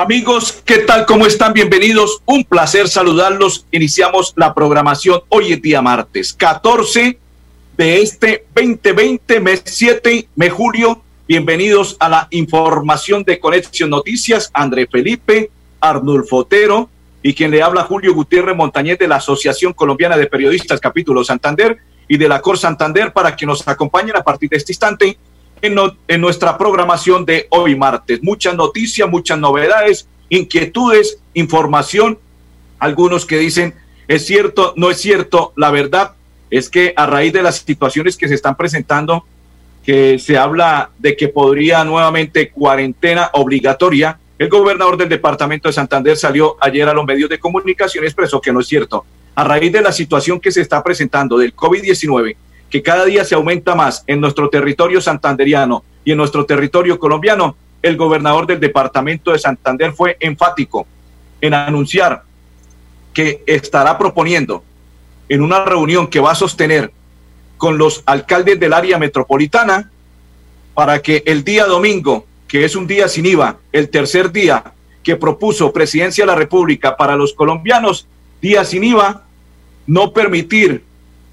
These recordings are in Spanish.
Amigos, ¿qué tal? ¿Cómo están? Bienvenidos. Un placer saludarlos. Iniciamos la programación hoy es día martes, 14 de este 2020, mes 7, mes julio. Bienvenidos a la información de Conexión Noticias. André Felipe, Arnulfo Otero y quien le habla Julio Gutiérrez Montañez de la Asociación Colombiana de Periodistas Capítulo Santander y de la Cor Santander para que nos acompañen a partir de este instante en, nuestra programación de hoy martes. Muchas noticias, muchas novedades, inquietudes, información. Algunos que dicen, es cierto, no es cierto, la verdad es que a raíz de las situaciones que se están presentando, que se habla de que podría nuevamente cuarentena obligatoria, el gobernador del departamento de Santander salió ayer a los medios de comunicación y expresó que no es cierto. A raíz de la situación que se está presentando del COVID-19, que cada día se aumenta más en nuestro territorio santanderiano y en nuestro territorio colombiano, el gobernador del departamento de Santander fue enfático en anunciar que estará proponiendo en una reunión que va a sostener con los alcaldes del área metropolitana para que el día domingo, que es un día sin IVA, el tercer día que propuso Presidencia de la República para los colombianos, día sin IVA, no permitir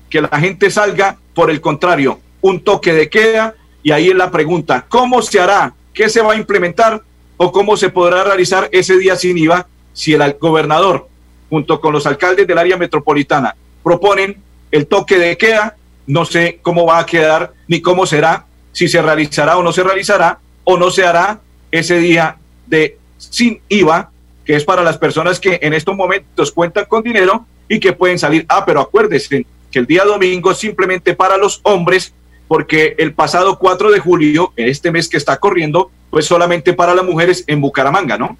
que la gente salga, por el contrario, un toque de queda, y ahí es la pregunta, ¿cómo se hará? ¿Qué se va a implementar? ¿O cómo se podrá realizar ese día sin IVA si el gobernador, junto con los alcaldes del área metropolitana, proponen el toque de queda. No sé cómo va a quedar ni cómo será, si se realizará o no se realizará, o no se hará ese día de sin IVA, que es para las personas que en estos momentos cuentan con dinero y que pueden salir. Ah, pero acuérdense el día domingo es simplemente para los hombres, porque el pasado 4 de julio, en este mes que está corriendo, pues solamente para las mujeres en Bucaramanga, ¿no?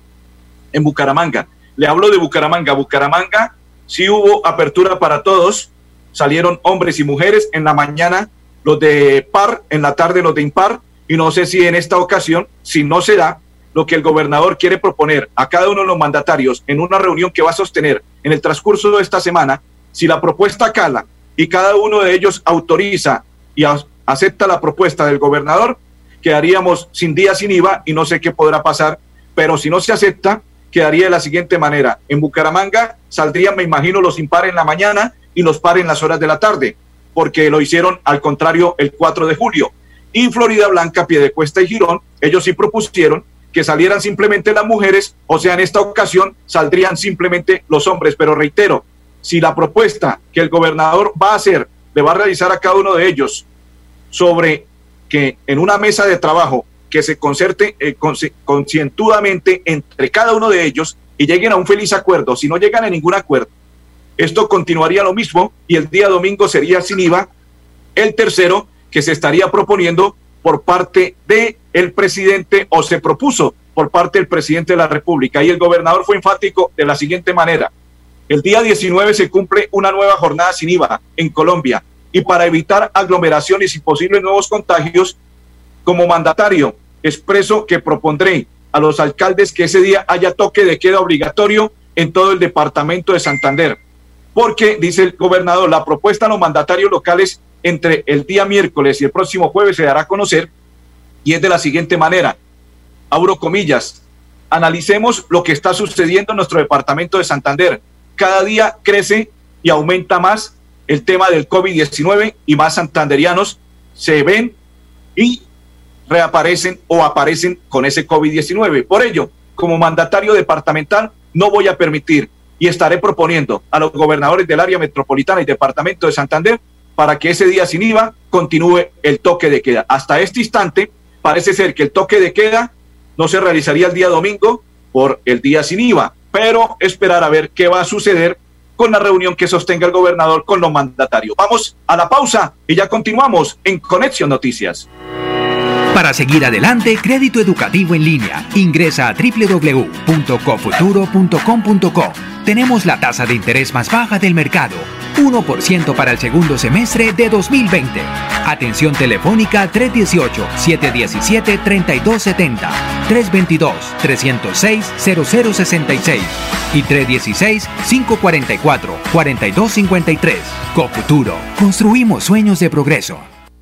En Bucaramanga. Le hablo de Bucaramanga. Bucaramanga sí hubo apertura para todos, salieron hombres y mujeres, en la mañana los de par, en la tarde los de impar, y no sé si en esta ocasión, si no se da, lo que el gobernador quiere proponer a cada uno de los mandatarios en una reunión que va a sostener en el transcurso de esta semana, si la propuesta cala y cada uno de ellos autoriza y acepta la propuesta del gobernador, quedaríamos sin día sin IVA y no sé qué podrá pasar, pero si no se acepta, quedaría de la siguiente manera. En Bucaramanga saldrían, me imagino, los impares en la mañana y los pares en las horas de la tarde, porque lo hicieron al contrario el 4 de julio. Y Florida Blanca, Piedecuesta y Girón, ellos sí propusieron que salieran simplemente las mujeres, o sea, en esta ocasión saldrían simplemente los hombres. Pero reitero, si la propuesta que el gobernador va a hacer, le va a realizar a cada uno de ellos sobre que en una mesa de trabajo que se concerte eh, concientudamente entre cada uno de ellos y lleguen a un feliz acuerdo. Si no llegan a ningún acuerdo, esto continuaría lo mismo y el día domingo sería sin IVA el tercero que se estaría proponiendo por parte de el presidente o se propuso por parte del presidente de la República y el gobernador fue enfático de la siguiente manera. El día 19 se cumple una nueva jornada sin IVA en Colombia y para evitar aglomeraciones y posibles nuevos contagios, como mandatario expreso que propondré a los alcaldes que ese día haya toque de queda obligatorio en todo el departamento de Santander. Porque, dice el gobernador, la propuesta a los mandatarios locales entre el día miércoles y el próximo jueves se dará a conocer y es de la siguiente manera. Abro comillas. Analicemos lo que está sucediendo en nuestro departamento de Santander. Cada día crece y aumenta más el tema del COVID-19 y más santanderianos se ven y reaparecen o aparecen con ese COVID-19. Por ello, como mandatario departamental, no voy a permitir y estaré proponiendo a los gobernadores del área metropolitana y departamento de Santander para que ese día sin IVA continúe el toque de queda. Hasta este instante, parece ser que el toque de queda no se realizaría el día domingo por el día sin IVA, pero esperar a ver qué va a suceder con la reunión que sostenga el gobernador con los mandatarios. Vamos a la pausa y ya continuamos en Conexión Noticias. Para seguir adelante, crédito educativo en línea. Ingresa a www.cofuturo.com.co tenemos la tasa de interés más baja del mercado, 1% para el segundo semestre de 2020. Atención telefónica 318-717-3270, 322-306-0066 y 316-544-4253. Cofuturo, construimos sueños de progreso.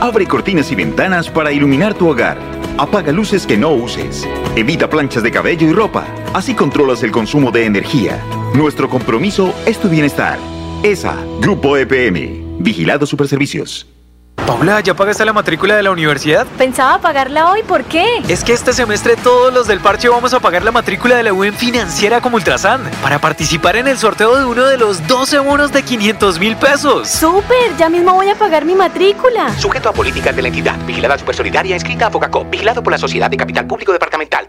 Abre cortinas y ventanas para iluminar tu hogar. Apaga luces que no uses. Evita planchas de cabello y ropa. Así controlas el consumo de energía. Nuestro compromiso es tu bienestar. ESA, Grupo EPM. Vigilado Superservicios. Paula, ¿ya pagaste la matrícula de la universidad? Pensaba pagarla hoy, ¿por qué? Es que este semestre todos los del parche vamos a pagar la matrícula de la UN financiera como Ultrasan para participar en el sorteo de uno de los 12 bonos de 500 mil pesos. ¡Súper! Ya mismo voy a pagar mi matrícula. Sujeto a políticas de la entidad. Vigilada Supersolidaria inscrita a Focacó. Vigilado por la Sociedad de Capital Público Departamental.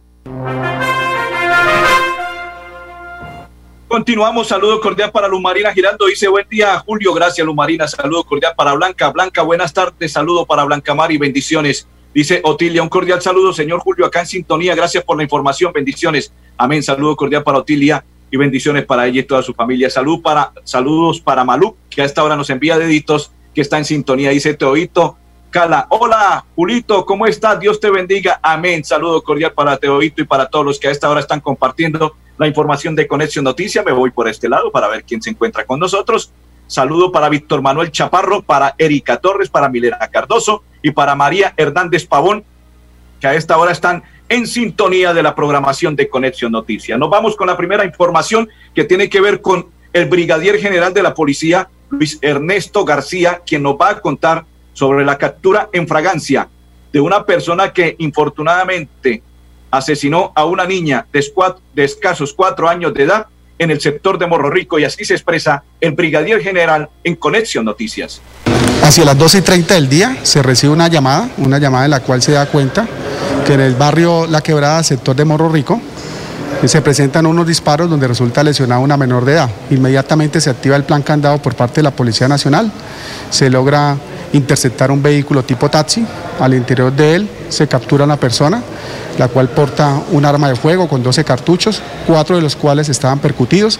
Continuamos, saludo cordial para Luz Marina Girando, dice buen día Julio, gracias Luz Marina, saludo cordial para Blanca, Blanca, buenas tardes, saludo para Blanca Mar y bendiciones, dice Otilia, un cordial saludo señor Julio, acá en sintonía, gracias por la información, bendiciones, amén, saludo cordial para Otilia y bendiciones para ella y toda su familia, Salud para, saludos para Malú, que a esta hora nos envía deditos, que está en sintonía, dice Teoito, Cala, hola Julito, ¿cómo estás? Dios te bendiga, amén, saludo cordial para Teoito y para todos los que a esta hora están compartiendo la información de Conexión Noticia. Me voy por este lado para ver quién se encuentra con nosotros. Saludo para Víctor Manuel Chaparro, para Erika Torres, para Milena Cardoso y para María Hernández Pavón, que a esta hora están en sintonía de la programación de Conexión Noticia. Nos vamos con la primera información que tiene que ver con el brigadier general de la policía, Luis Ernesto García, quien nos va a contar sobre la captura en fragancia de una persona que infortunadamente asesinó a una niña de, de escasos cuatro años de edad en el sector de Morro Rico y así se expresa el brigadier general en Conexión Noticias. Hacia las 12 y 30 del día se recibe una llamada, una llamada en la cual se da cuenta que en el barrio La Quebrada, sector de Morro Rico, se presentan unos disparos donde resulta lesionada una menor de edad. Inmediatamente se activa el plan candado por parte de la Policía Nacional, se logra interceptar un vehículo tipo taxi, al interior de él se captura una persona, la cual porta un arma de fuego con 12 cartuchos, cuatro de los cuales estaban percutidos.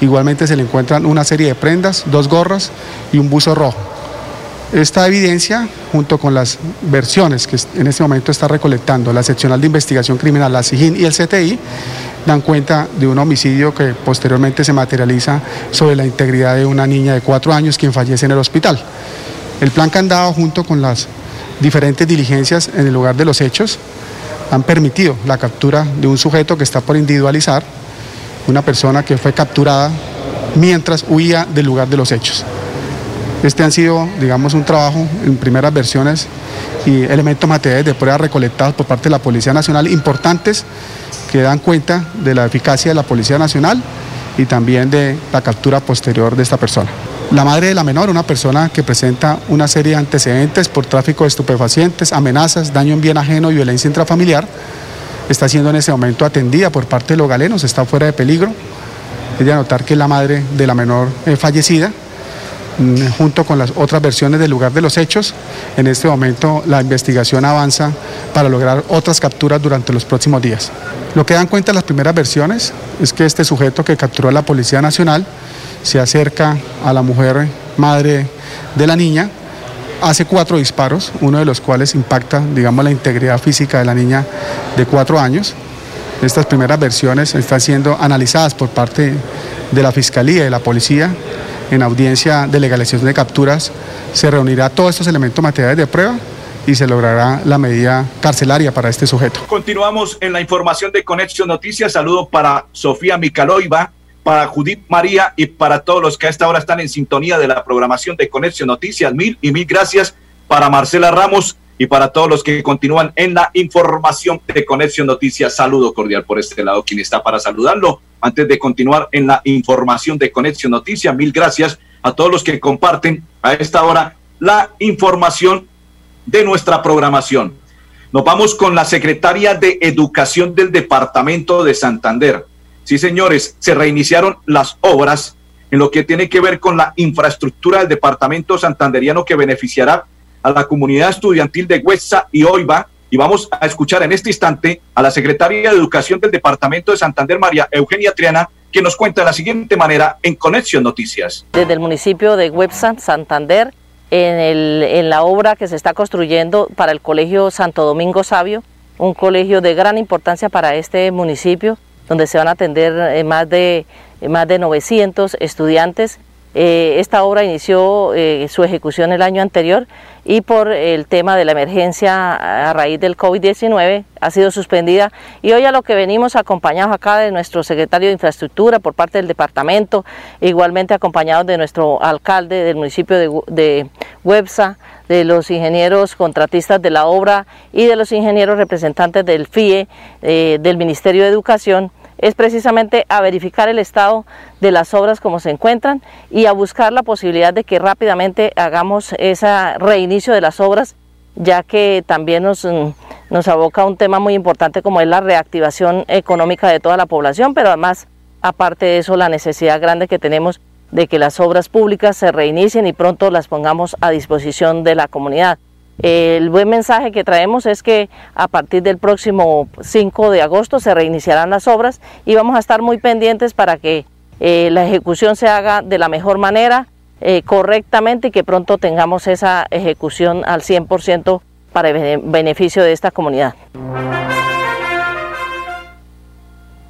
Igualmente se le encuentran una serie de prendas, dos gorras y un buzo rojo. Esta evidencia, junto con las versiones que en este momento está recolectando la Seccional de Investigación Criminal, la SIGIN y el CTI, dan cuenta de un homicidio que posteriormente se materializa sobre la integridad de una niña de cuatro años quien fallece en el hospital. El plan candado, junto con las diferentes diligencias en el lugar de los hechos, han permitido la captura de un sujeto que está por individualizar, una persona que fue capturada mientras huía del lugar de los hechos. Este han sido, digamos, un trabajo en primeras versiones y elementos materiales de prueba recolectados por parte de la Policía Nacional importantes que dan cuenta de la eficacia de la Policía Nacional y también de la captura posterior de esta persona. La madre de la menor, una persona que presenta una serie de antecedentes por tráfico de estupefacientes, amenazas, daño en bien ajeno y violencia intrafamiliar, está siendo en ese momento atendida por parte de los galenos, está fuera de peligro. Es de notar que la madre de la menor fallecida Mm, junto con las otras versiones del lugar de los hechos. En este momento la investigación avanza para lograr otras capturas durante los próximos días. Lo que dan cuenta las primeras versiones es que este sujeto que capturó a la Policía Nacional se acerca a la mujer madre de la niña, hace cuatro disparos, uno de los cuales impacta, digamos, la integridad física de la niña de cuatro años. Estas primeras versiones están siendo analizadas por parte de la Fiscalía y de la Policía en audiencia de legalización de capturas se reunirá todos estos elementos materiales de prueba y se logrará la medida carcelaria para este sujeto. Continuamos en la información de Conexión Noticias. Saludo para Sofía Micaloiva, para Judith María y para todos los que a esta hora están en sintonía de la programación de Conexión Noticias. Mil y mil gracias para Marcela Ramos y para todos los que continúan en la información de Conexión Noticias. Saludo cordial por este lado, quien está para saludarlo. Antes de continuar en la información de Conexión Noticias, mil gracias a todos los que comparten a esta hora la información de nuestra programación. Nos vamos con la secretaria de Educación del Departamento de Santander. Sí, señores, se reiniciaron las obras en lo que tiene que ver con la infraestructura del departamento santanderiano que beneficiará a la comunidad estudiantil de Huesa y Oiva. Y vamos a escuchar en este instante a la secretaria de Educación del Departamento de Santander, María Eugenia Triana, que nos cuenta de la siguiente manera en Conexión Noticias. Desde el municipio de Huesa, Santander, en, el, en la obra que se está construyendo para el Colegio Santo Domingo Sabio, un colegio de gran importancia para este municipio, donde se van a atender eh, más de, más de 900 estudiantes. Eh, esta obra inició eh, su ejecución el año anterior y por el tema de la emergencia a raíz del COVID-19 ha sido suspendida. Y hoy a lo que venimos acompañados acá de nuestro secretario de Infraestructura por parte del departamento, igualmente acompañados de nuestro alcalde del municipio de, de Websa, de los ingenieros contratistas de la obra y de los ingenieros representantes del FIE, eh, del Ministerio de Educación, es precisamente a verificar el estado de las obras como se encuentran y a buscar la posibilidad de que rápidamente hagamos ese reinicio de las obras, ya que también nos, mm, nos aboca un tema muy importante como es la reactivación económica de toda la población, pero además, aparte de eso, la necesidad grande que tenemos de que las obras públicas se reinicien y pronto las pongamos a disposición de la comunidad. El buen mensaje que traemos es que a partir del próximo 5 de agosto se reiniciarán las obras y vamos a estar muy pendientes para que eh, la ejecución se haga de la mejor manera, eh, correctamente y que pronto tengamos esa ejecución al 100% para el beneficio de esta comunidad.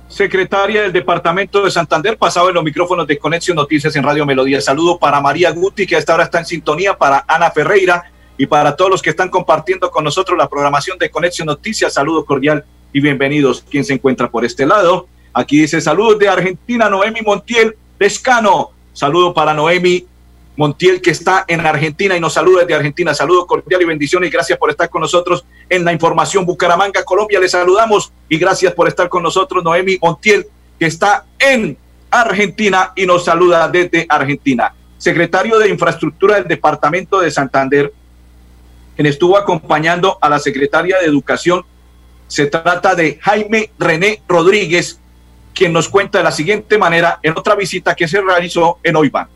Secretaria del Departamento de Santander, pasado en los micrófonos de Conexión Noticias en Radio Melodía. Saludo para María Guti, que a esta hora está en sintonía, para Ana Ferreira, y para todos los que están compartiendo con nosotros la programación de Conexión Noticias, saludo cordial y bienvenidos. ¿Quién se encuentra por este lado? Aquí dice saludos de Argentina, Noemi Montiel Descano. Saludo para Noemi Montiel que está en Argentina y nos saluda desde Argentina. Saludo cordial y bendiciones y gracias por estar con nosotros en la información Bucaramanga, Colombia. Les saludamos y gracias por estar con nosotros Noemi Montiel que está en Argentina y nos saluda desde Argentina. Secretario de Infraestructura del Departamento de Santander, quien estuvo acompañando a la secretaria de Educación. Se trata de Jaime René Rodríguez, quien nos cuenta de la siguiente manera en otra visita que se realizó en Oiva.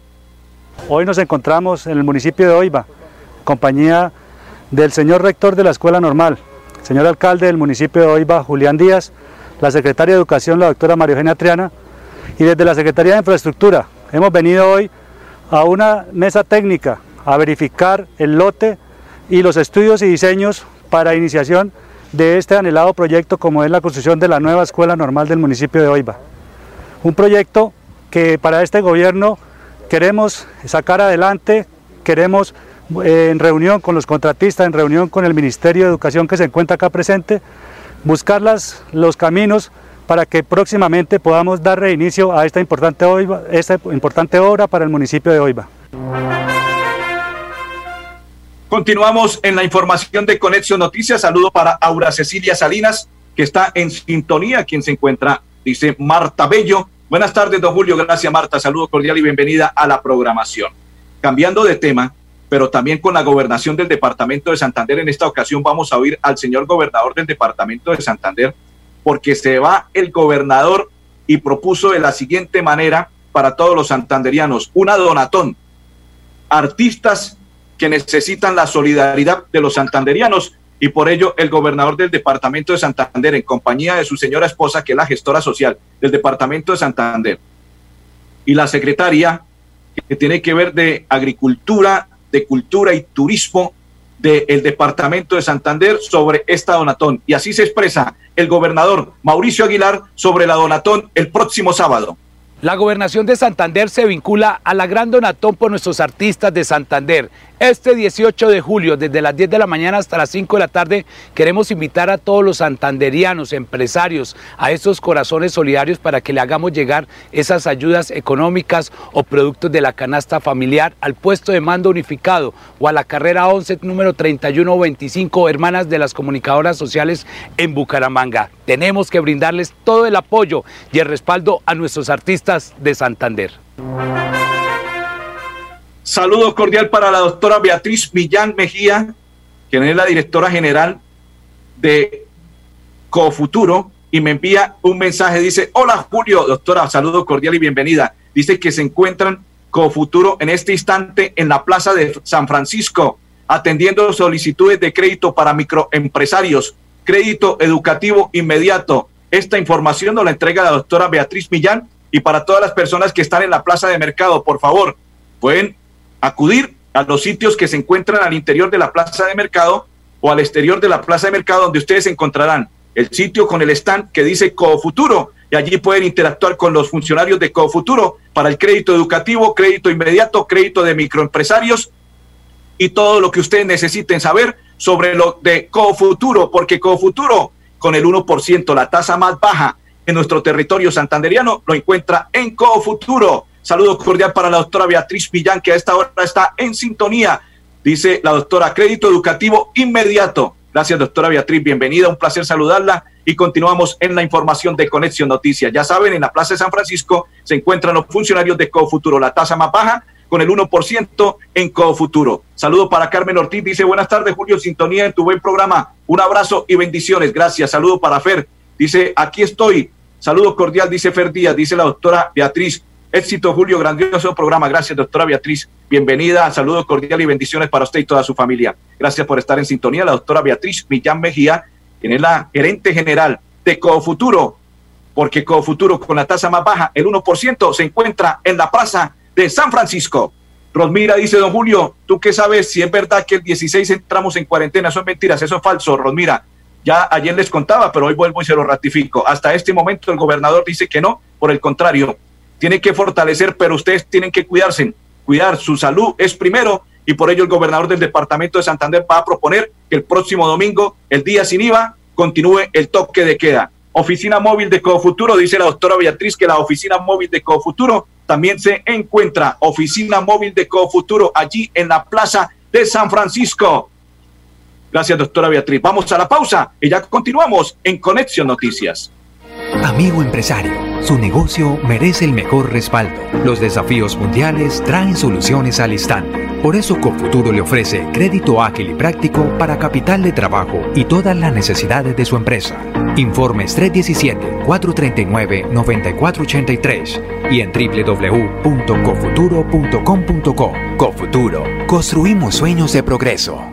Hoy nos encontramos en el municipio de Oiva, compañía del señor rector de la Escuela Normal, señor alcalde del municipio de Oiva, Julián Díaz, la secretaria de Educación, la doctora María Eugenia Triana, y desde la Secretaría de Infraestructura hemos venido hoy a una mesa técnica a verificar el lote y los estudios y diseños para iniciación de este anhelado proyecto como es la construcción de la nueva escuela normal del municipio de Oiva. Un proyecto que para este gobierno queremos sacar adelante, queremos eh, en reunión con los contratistas, en reunión con el Ministerio de Educación que se encuentra acá presente, buscar los caminos para que próximamente podamos dar reinicio a esta importante, esta importante obra para el municipio de Oiva. Continuamos en la información de Conexión Noticias. Saludo para Aura Cecilia Salinas, que está en sintonía, quien se encuentra, dice Marta Bello. Buenas tardes, don Julio. Gracias, Marta. Saludo cordial y bienvenida a la programación. Cambiando de tema, pero también con la gobernación del departamento de Santander, en esta ocasión vamos a oír al señor gobernador del departamento de Santander, porque se va el gobernador y propuso de la siguiente manera para todos los santanderianos, una donatón. Artistas que necesitan la solidaridad de los santanderianos y por ello el gobernador del departamento de Santander, en compañía de su señora esposa, que es la gestora social del departamento de Santander, y la secretaria, que tiene que ver de agricultura, de cultura y turismo del departamento de Santander sobre esta donatón. Y así se expresa el gobernador Mauricio Aguilar sobre la donatón el próximo sábado. La gobernación de Santander se vincula a la gran donatón por nuestros artistas de Santander. Este 18 de julio, desde las 10 de la mañana hasta las 5 de la tarde, queremos invitar a todos los santanderianos, empresarios, a estos corazones solidarios para que le hagamos llegar esas ayudas económicas o productos de la canasta familiar al puesto de mando unificado o a la carrera 11, número 3125, hermanas de las comunicadoras sociales en Bucaramanga. Tenemos que brindarles todo el apoyo y el respaldo a nuestros artistas de Santander. Saludo cordial para la doctora Beatriz Millán Mejía, quien es la directora general de Cofuturo, y me envía un mensaje. Dice, hola Julio, doctora, saludo cordial y bienvenida. Dice que se encuentran Cofuturo en este instante en la Plaza de San Francisco, atendiendo solicitudes de crédito para microempresarios, crédito educativo inmediato. Esta información nos la entrega la doctora Beatriz Millán y para todas las personas que están en la plaza de mercado, por favor, pueden acudir a los sitios que se encuentran al interior de la plaza de mercado o al exterior de la plaza de mercado donde ustedes encontrarán. El sitio con el stand que dice Cofuturo y allí pueden interactuar con los funcionarios de Cofuturo para el crédito educativo, crédito inmediato, crédito de microempresarios y todo lo que ustedes necesiten saber sobre lo de Cofuturo, porque Cofuturo con el 1%, la tasa más baja en nuestro territorio santanderiano, lo encuentra en Cofuturo. Saludo cordial para la doctora Beatriz Villán, que a esta hora está en sintonía. Dice la doctora, crédito educativo inmediato. Gracias, doctora Beatriz. Bienvenida, un placer saludarla. Y continuamos en la información de Conexión Noticias. Ya saben, en la Plaza de San Francisco se encuentran los funcionarios de Cofuturo, la tasa más baja con el 1% en Cofuturo. Saludo para Carmen Ortiz. Dice, buenas tardes, Julio, sintonía en tu buen programa. Un abrazo y bendiciones. Gracias. Saludo para Fer. Dice, aquí estoy. Saludo cordial, dice Fer Díaz, dice la doctora Beatriz. Éxito, Julio, grandioso programa. Gracias, doctora Beatriz. Bienvenida, saludo cordial y bendiciones para usted y toda su familia. Gracias por estar en sintonía. La doctora Beatriz Millán Mejía, quien es la gerente general de Cofuturo, porque Cofuturo con la tasa más baja, el 1%, se encuentra en la plaza de San Francisco. Rosmira dice, don Julio, ¿tú qué sabes si es verdad que el 16 entramos en cuarentena? Eso es mentiras, eso es falso, Rosmira. Ya ayer les contaba, pero hoy vuelvo y se lo ratifico. Hasta este momento el gobernador dice que no, por el contrario, tiene que fortalecer, pero ustedes tienen que cuidarse, cuidar su salud es primero y por ello el gobernador del departamento de Santander va a proponer que el próximo domingo, el día sin IVA, continúe el toque de queda. Oficina móvil de Cofuturo, dice la doctora Beatriz que la oficina móvil de Cofuturo también se encuentra, oficina móvil de Cofuturo, allí en la plaza de San Francisco. Gracias, doctora Beatriz. Vamos a la pausa y ya continuamos en Conexión Noticias. Amigo empresario, su negocio merece el mejor respaldo. Los desafíos mundiales traen soluciones al instante. Por eso Cofuturo le ofrece crédito ágil y práctico para capital de trabajo y todas las necesidades de su empresa. Informes 317-439-9483 y en www.cofuturo.com.co. Cofuturo, construimos sueños de progreso.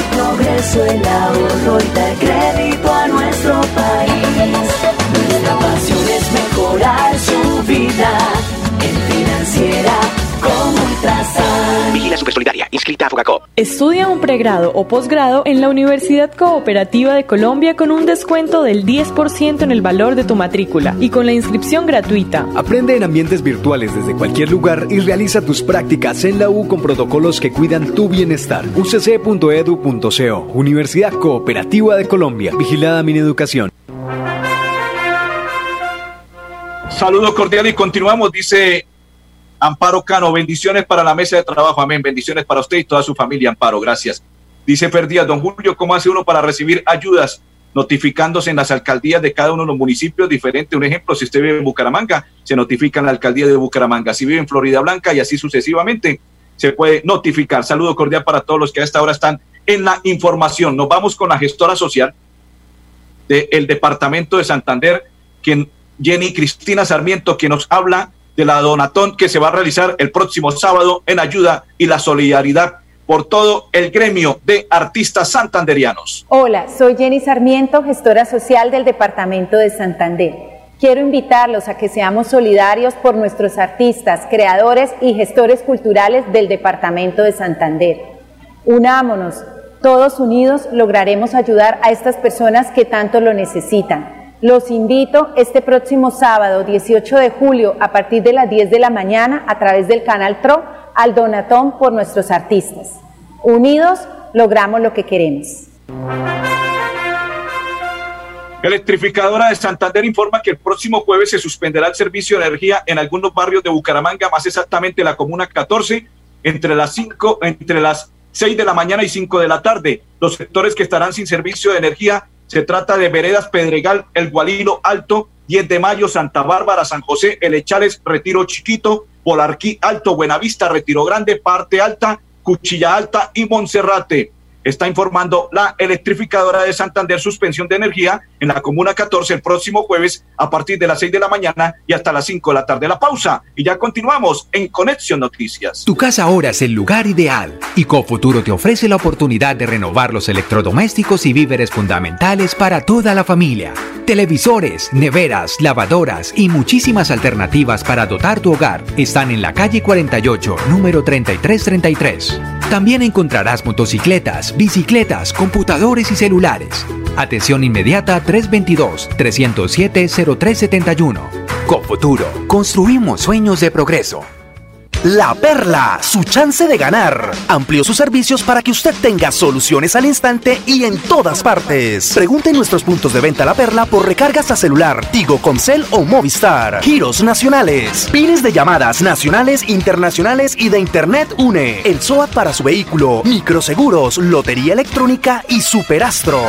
progreso, el ahorro y dar crédito a nuestro país. Nuestra pasión es mejorar su vida en financiera Vigila Supersolidaria, inscrita a Fogacop. Estudia un pregrado o posgrado en la Universidad Cooperativa de Colombia con un descuento del 10% en el valor de tu matrícula y con la inscripción gratuita. Aprende en ambientes virtuales desde cualquier lugar y realiza tus prácticas en la U con protocolos que cuidan tu bienestar. ucc.edu.co Universidad Cooperativa de Colombia. Vigilada mi educación. Saludos cordiales y continuamos, dice Amparo Cano, bendiciones para la mesa de trabajo, amén, bendiciones para usted y toda su familia, Amparo, gracias. Dice Ferdías, don Julio, ¿cómo hace uno para recibir ayudas? Notificándose en las alcaldías de cada uno de los municipios diferente. Un ejemplo, si usted vive en Bucaramanga, se notifica en la alcaldía de Bucaramanga. Si vive en Florida Blanca y así sucesivamente, se puede notificar. Saludo cordial para todos los que a esta hora están en la información. Nos vamos con la gestora social del Departamento de Santander, quien Jenny Cristina Sarmiento, que nos habla de la donatón que se va a realizar el próximo sábado en ayuda y la solidaridad por todo el gremio de artistas santanderianos. Hola, soy Jenny Sarmiento, gestora social del Departamento de Santander. Quiero invitarlos a que seamos solidarios por nuestros artistas, creadores y gestores culturales del Departamento de Santander. Unámonos, todos unidos lograremos ayudar a estas personas que tanto lo necesitan. Los invito este próximo sábado 18 de julio a partir de las 10 de la mañana a través del canal TRO al Donatón por nuestros artistas. Unidos logramos lo que queremos. Electrificadora de Santander informa que el próximo jueves se suspenderá el servicio de energía en algunos barrios de Bucaramanga, más exactamente la comuna 14, entre las 5, entre las 6 de la mañana y 5 de la tarde. Los sectores que estarán sin servicio de energía se trata de Veredas Pedregal, El Gualino Alto, 10 de Mayo, Santa Bárbara, San José, El Echales, Retiro Chiquito, Polarquí Alto, Buenavista, Retiro Grande, Parte Alta, Cuchilla Alta y Monserrate está informando la electrificadora de Santander suspensión de energía en la Comuna 14 el próximo jueves a partir de las 6 de la mañana y hasta las 5 de la tarde. La pausa y ya continuamos en Conexión Noticias. Tu casa ahora es el lugar ideal y Cofuturo te ofrece la oportunidad de renovar los electrodomésticos y víveres fundamentales para toda la familia. Televisores, neveras, lavadoras y muchísimas alternativas para dotar tu hogar están en la calle 48, número 3333. También encontrarás motocicletas, bicicletas, computadores y celulares. Atención inmediata 322-307-0371. Cofuturo, construimos sueños de progreso. La Perla, su chance de ganar. Amplió sus servicios para que usted tenga soluciones al instante y en todas partes. Pregunte en nuestros puntos de venta La Perla por recargas a celular, Tigo, Concel o Movistar. Giros nacionales, pines de llamadas nacionales, internacionales y de Internet UNE. El SOAT para su vehículo, microseguros, lotería electrónica y superastro.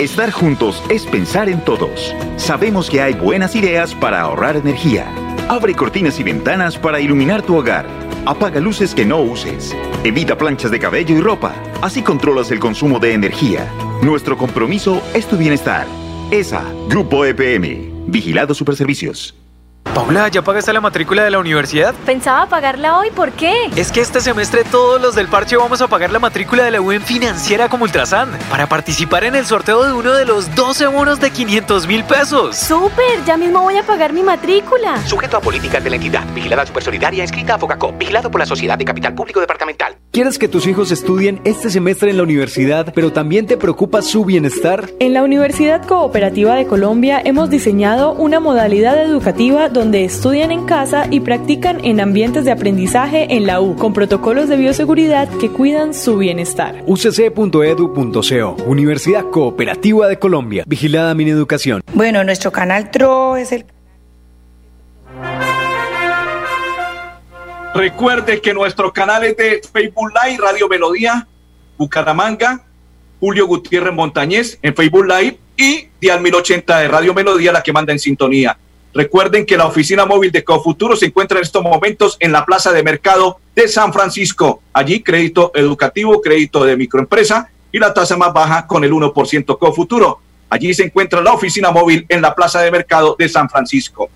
Estar juntos es pensar en todos. Sabemos que hay buenas ideas para ahorrar energía. Abre cortinas y ventanas para iluminar tu hogar. Apaga luces que no uses. Evita planchas de cabello y ropa. Así controlas el consumo de energía. Nuestro compromiso es tu bienestar. ESA, Grupo EPM. Vigilado Superservicios. Paula, ¿ya pagaste la matrícula de la universidad? Pensaba pagarla hoy, ¿por qué? Es que este semestre todos los del parche vamos a pagar la matrícula de la UN financiera como Ultrasan para participar en el sorteo de uno de los 12 bonos de 500 mil pesos. ¡Súper! Ya mismo voy a pagar mi matrícula. Sujeto a políticas de la entidad. Vigilada Supersolidaria inscrita a Focacó. Vigilado por la Sociedad de Capital Público Departamental. ¿Quieres que tus hijos estudien este semestre en la universidad, pero también te preocupa su bienestar? En la Universidad Cooperativa de Colombia hemos diseñado una modalidad educativa donde estudian en casa y practican en ambientes de aprendizaje en la U, con protocolos de bioseguridad que cuidan su bienestar. ucc.edu.co, Universidad Cooperativa de Colombia, vigilada mi educación. Bueno, nuestro canal TRO es el... Recuerde que nuestro canal es de Facebook Live, Radio Melodía, Bucaramanga, Julio Gutiérrez Montañez en Facebook Live y Dial 1080 de Radio Melodía, la que manda en sintonía. Recuerden que la oficina móvil de Cofuturo se encuentra en estos momentos en la Plaza de Mercado de San Francisco. Allí crédito educativo, crédito de microempresa y la tasa más baja con el 1% Cofuturo. Allí se encuentra la oficina móvil en la Plaza de Mercado de San Francisco.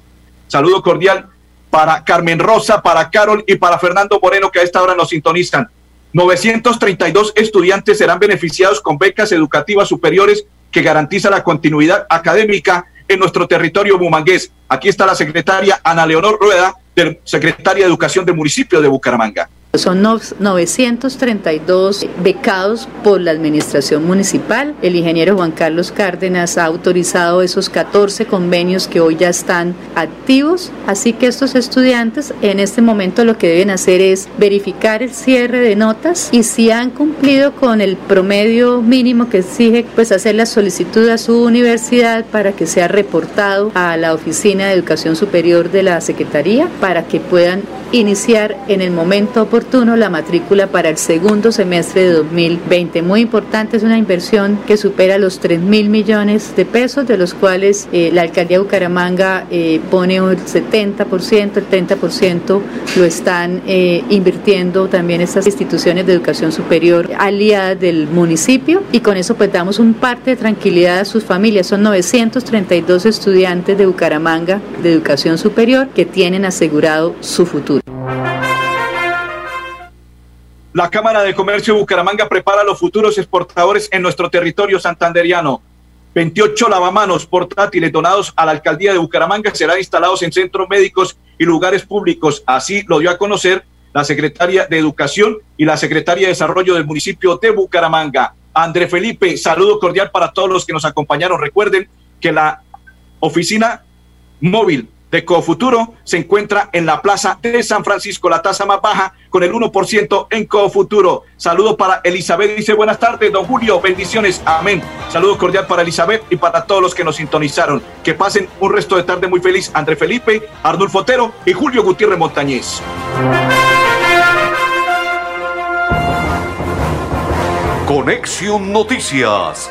Saludo cordial para Carmen Rosa, para Carol y para Fernando Moreno que a esta hora nos sintonizan. 932 estudiantes serán beneficiados con becas educativas superiores que garantiza la continuidad académica en nuestro territorio bumangués. Aquí está la secretaria Ana Leonor Rueda, del secretaria de Educación del municipio de Bucaramanga. Son 932 becados por la administración municipal. El ingeniero Juan Carlos Cárdenas ha autorizado esos 14 convenios que hoy ya están activos. Así que estos estudiantes en este momento lo que deben hacer es verificar el cierre de notas y si han cumplido con el promedio mínimo que exige, pues hacer la solicitud a su universidad para que sea reportado a la Oficina de Educación Superior de la Secretaría para que puedan iniciar en el momento oportuno la matrícula para el segundo semestre de 2020. Muy importante, es una inversión que supera los 3 mil millones de pesos, de los cuales eh, la alcaldía de Bucaramanga eh, pone un 70%, el 30% lo están eh, invirtiendo también estas instituciones de educación superior aliadas del municipio y con eso pues damos un parte de tranquilidad a sus familias. Son 932 estudiantes de Bucaramanga de educación superior que tienen asegurado su futuro. La Cámara de Comercio de Bucaramanga prepara a los futuros exportadores en nuestro territorio santanderiano. 28 lavamanos portátiles donados a la alcaldía de Bucaramanga serán instalados en centros médicos y lugares públicos. Así lo dio a conocer la secretaria de Educación y la secretaria de Desarrollo del municipio de Bucaramanga. André Felipe, saludo cordial para todos los que nos acompañaron. Recuerden que la oficina móvil de Cofuturo se encuentra en la plaza de San Francisco, la tasa más baja con el 1% en Cofuturo. Saludo para Elizabeth, dice buenas tardes, don Julio, bendiciones, amén. Saludo cordial para Elizabeth y para todos los que nos sintonizaron. Que pasen un resto de tarde muy feliz. André Felipe, Arnulfo Otero y Julio Gutiérrez Montañez. Conexión Noticias